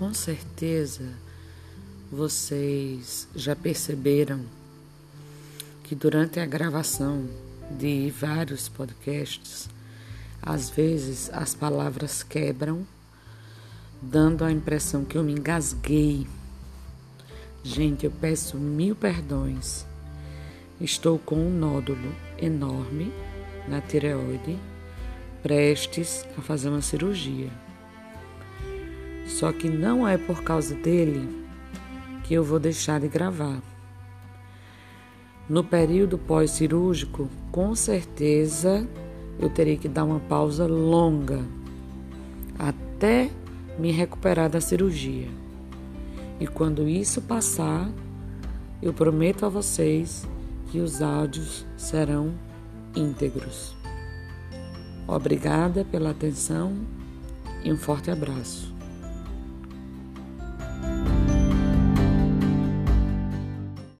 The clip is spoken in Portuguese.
Com certeza vocês já perceberam que durante a gravação de vários podcasts, às vezes as palavras quebram, dando a impressão que eu me engasguei. Gente, eu peço mil perdões. Estou com um nódulo enorme na tireoide, prestes a fazer uma cirurgia. Só que não é por causa dele que eu vou deixar de gravar. No período pós-cirúrgico, com certeza eu terei que dar uma pausa longa até me recuperar da cirurgia. E quando isso passar, eu prometo a vocês que os áudios serão íntegros. Obrigada pela atenção e um forte abraço.